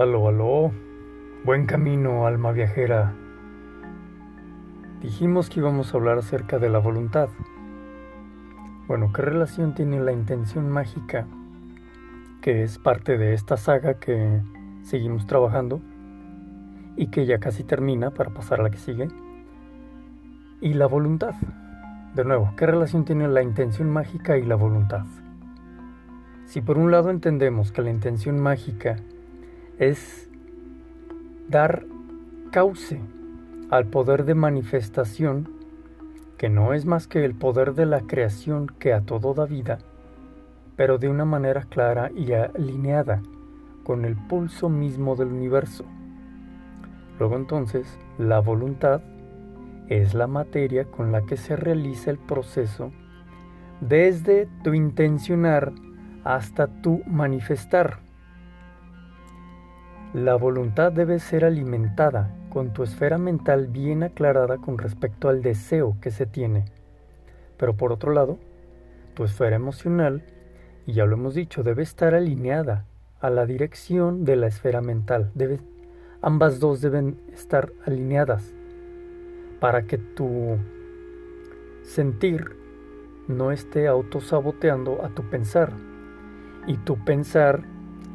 Aló, aló. Buen camino, alma viajera. Dijimos que íbamos a hablar acerca de la voluntad. Bueno, ¿qué relación tiene la intención mágica, que es parte de esta saga que seguimos trabajando y que ya casi termina para pasar a la que sigue? Y la voluntad. De nuevo, ¿qué relación tiene la intención mágica y la voluntad? Si por un lado entendemos que la intención mágica es dar cauce al poder de manifestación, que no es más que el poder de la creación que a todo da vida, pero de una manera clara y alineada con el pulso mismo del universo. Luego entonces, la voluntad es la materia con la que se realiza el proceso desde tu intencionar hasta tu manifestar. La voluntad debe ser alimentada con tu esfera mental bien aclarada con respecto al deseo que se tiene. Pero por otro lado, tu esfera emocional, y ya lo hemos dicho, debe estar alineada a la dirección de la esfera mental. ambas dos deben estar alineadas para que tu sentir no esté autosaboteando a tu pensar y tu pensar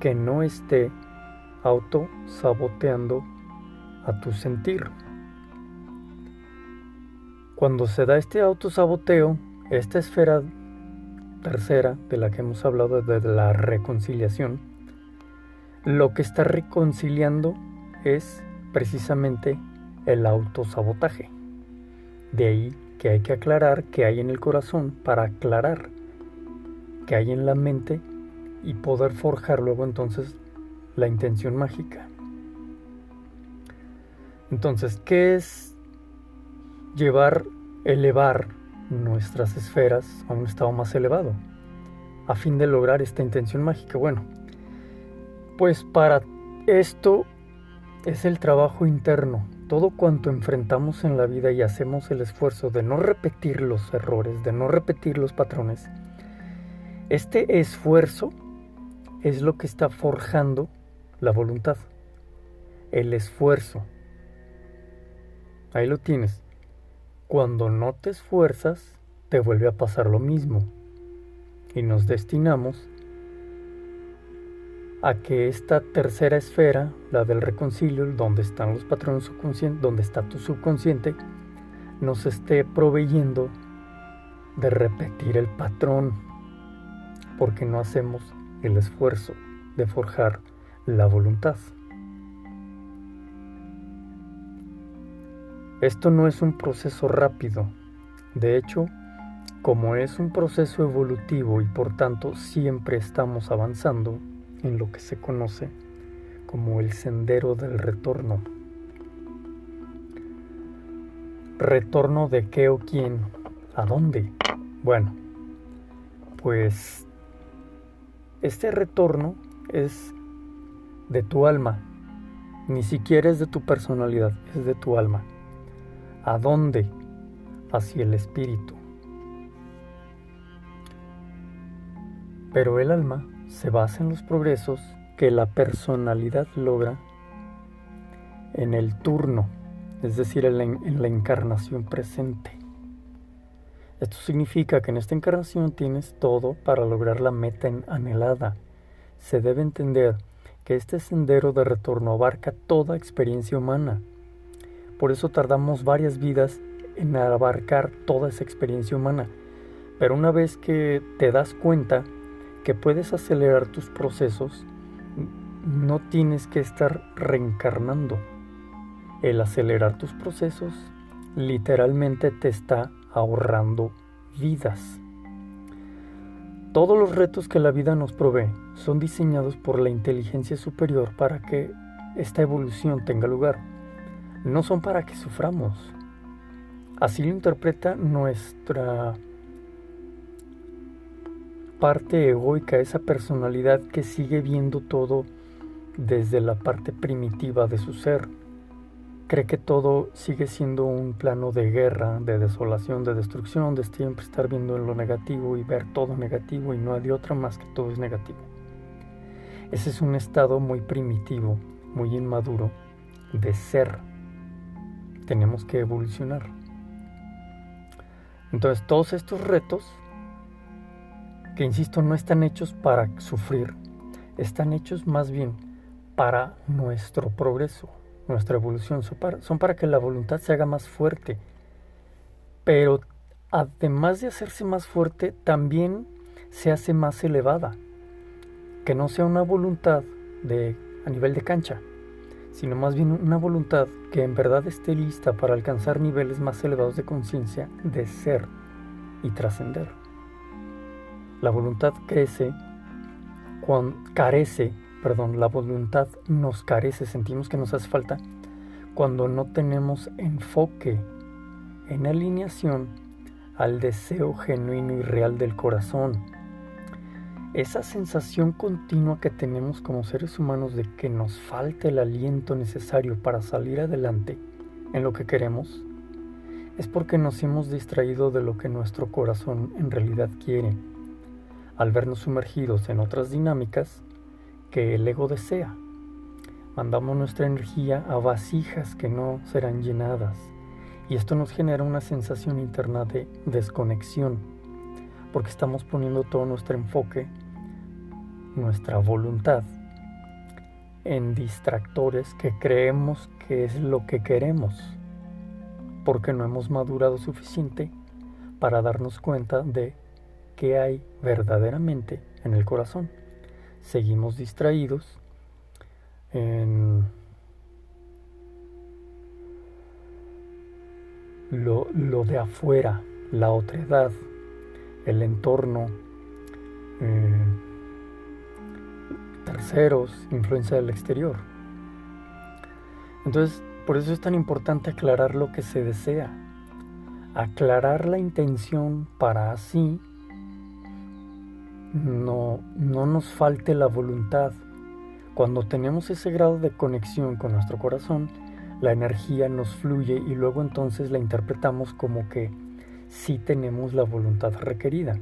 que no esté auto saboteando a tu sentir. Cuando se da este autosaboteo, esta esfera tercera de la que hemos hablado de la reconciliación, lo que está reconciliando es precisamente el autosabotaje. De ahí que hay que aclarar qué hay en el corazón para aclarar qué hay en la mente y poder forjar luego entonces la intención mágica. Entonces, ¿qué es llevar, elevar nuestras esferas a un estado más elevado? A fin de lograr esta intención mágica. Bueno, pues para esto es el trabajo interno. Todo cuanto enfrentamos en la vida y hacemos el esfuerzo de no repetir los errores, de no repetir los patrones, este esfuerzo es lo que está forjando la voluntad, el esfuerzo. Ahí lo tienes. Cuando no te esfuerzas, te vuelve a pasar lo mismo. Y nos destinamos a que esta tercera esfera, la del reconcilio, donde están los patrones subconscientes, donde está tu subconsciente, nos esté proveyendo de repetir el patrón, porque no hacemos el esfuerzo de forjar la voluntad. Esto no es un proceso rápido, de hecho, como es un proceso evolutivo y por tanto siempre estamos avanzando en lo que se conoce como el sendero del retorno. ¿Retorno de qué o quién? ¿A dónde? Bueno, pues este retorno es de tu alma. Ni siquiera es de tu personalidad, es de tu alma. ¿A dónde? Hacia el espíritu. Pero el alma se basa en los progresos que la personalidad logra en el turno, es decir, en la, en la, encarnación presente. Esto significa que en esta encarnación tienes todo para lograr la meta anhelada. Se debe entender que este sendero de retorno abarca toda experiencia humana. Por eso tardamos varias vidas en abarcar toda esa experiencia humana. Pero una vez que te das cuenta que puedes acelerar tus procesos, no tienes que estar reencarnando. El acelerar tus procesos literalmente te está ahorrando vidas. Todos los retos que la vida nos provee son diseñados por la inteligencia superior para que esta evolución tenga lugar. No son para que suframos. Así lo interpreta nuestra parte egoica, esa personalidad que sigue viendo todo desde la parte primitiva de su ser cree que todo sigue siendo un plano de guerra, de desolación, de destrucción, de siempre estar viendo en lo negativo y ver todo negativo y no hay otra más que todo es negativo. Ese es un estado muy primitivo, muy inmaduro de ser. Tenemos que evolucionar. Entonces todos estos retos, que insisto, no están hechos para sufrir, están hechos más bien para nuestro progreso, nuestra evolución, son para, que la voluntad se haga más fuerte. Pero además de hacerse más fuerte, también se hace más elevada. Que no sea una voluntad de, a nivel de cancha, sino más bien una voluntad que en verdad esté lista para alcanzar niveles más elevados de conciencia, de ser y trascender. La voluntad crece cuando carece, perdón, la voluntad nos carece, sentimos que nos hace falta cuando no tenemos enfoque en alineación al deseo genuino y real del corazón, esa sensación continua que tenemos como seres humanos de que nos falta el aliento necesario para salir adelante en lo que queremos, es porque nos hemos distraído de lo que nuestro corazón en realidad quiere, al vernos sumergidos en otras dinámicas que el ego desea. Mandamos nuestra energía a vasijas que no serán llenadas y esto nos genera una sensación interna de desconexión porque estamos poniendo todo nuestro enfoque nuestra voluntad en distractores que creemos que es lo que queremos, porque no hemos madurado suficiente para darnos cuenta de qué hay verdaderamente en el corazón. Seguimos distraídos en lo, de afuera, la otredad, el entorno, eh, terceros, influencia del exterior. Entonces, por eso es tan importante aclarar lo que se desea, aclarar la intención para así no, no nos falte la voluntad. Cuando tenemos ese grado de conexión con nuestro corazón, la energía nos fluye y luego entonces la interpretamos como que sí tenemos la voluntad requerida.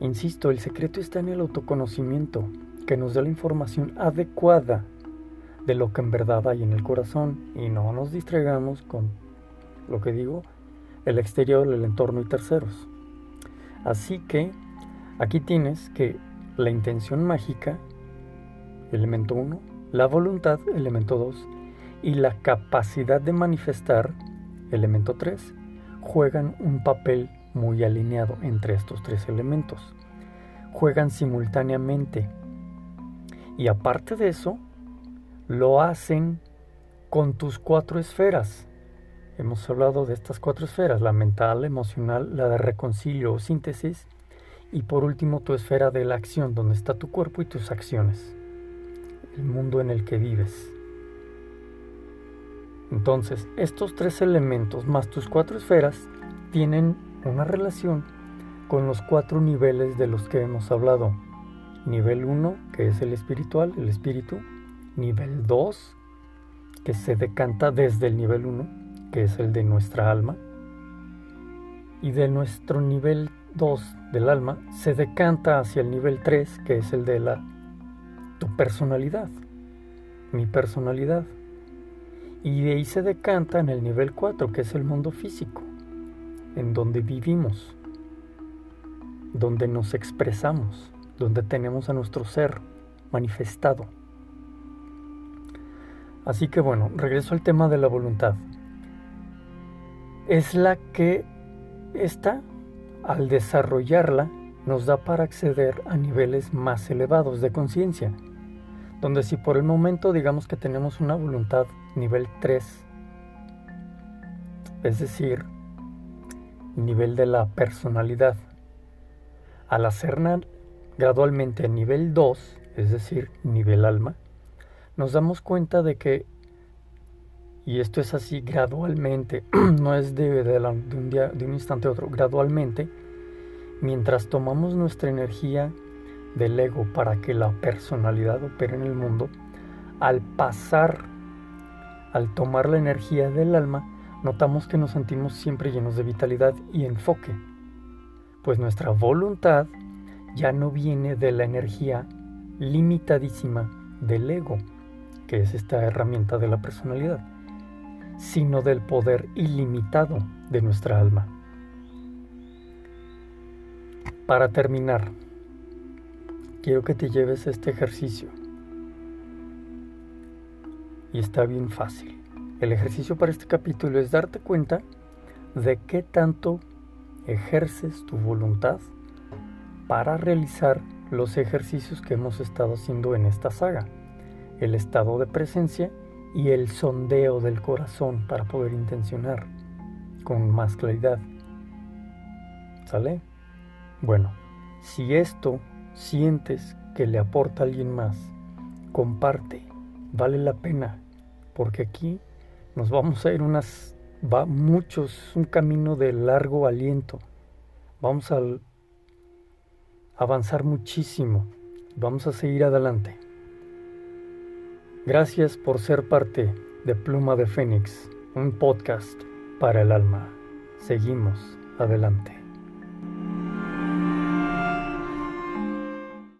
Insisto, el secreto está en el autoconocimiento, que nos dé la información adecuada de lo que en verdad hay en el corazón y no nos distraigamos con lo que digo, el exterior, el entorno y terceros. Así que aquí tienes que la intención mágica, elemento 1, la voluntad, elemento 2, y la capacidad de manifestar, elemento 3, juegan un papel muy alineado entre estos tres elementos. Juegan simultáneamente y aparte de eso, lo hacen con tus cuatro esferas. Hemos hablado de estas cuatro esferas, la mental, la emocional, la de reconcilio o síntesis, y por último tu esfera de la acción, donde está tu cuerpo y tus acciones, el mundo en el que vives. Entonces, estos tres elementos más tus cuatro esferas tienen una relación con los cuatro niveles de los que hemos hablado Nivel 1, que es el espiritual, el espíritu. Nivel 2, que se decanta desde el nivel 1, que es el de nuestra alma. Y de nuestro nivel 2 del alma se decanta hacia el nivel 3, que es el de la tu personalidad, mi personalidad. Y de ahí se decanta en el nivel 4, que es el mundo físico, en donde vivimos, donde nos expresamos donde tenemos a nuestro ser manifestado. Así que bueno, regreso al tema de la voluntad. Es la que esta, al desarrollarla, nos da para acceder a niveles más elevados de conciencia, donde si por el momento digamos que tenemos una voluntad nivel 3, es decir, nivel de la personalidad, al hacerla gradualmente a nivel 2, es decir, nivel alma, nos damos cuenta de que, y esto es así gradualmente, no es de, un día, de un instante a otro, gradualmente, mientras tomamos nuestra energía del ego para que la personalidad opere en el mundo, al pasar, al tomar la energía del alma, notamos que nos sentimos siempre llenos de vitalidad y enfoque, pues nuestra voluntad ya no viene de la energía limitadísima del ego, que es esta herramienta de la personalidad, sino del poder ilimitado de nuestra alma. Para terminar, quiero que te lleves este ejercicio. Y está bien fácil. El ejercicio para este capítulo es darte cuenta de qué tanto ejerces tu voluntad para realizar los ejercicios que hemos estado haciendo en esta saga. El estado de presencia y el sondeo del corazón para poder intencionar con más claridad. ¿Sale? Bueno, si esto sientes que le aporta a alguien más, comparte, vale la pena, porque aquí nos vamos a ir unas, va muchos, un camino de largo aliento. Vamos a avanzar muchísimo, vamos a seguir adelante. Gracias por ser parte de Pluma de Fénix, un podcast para el alma. Seguimos adelante.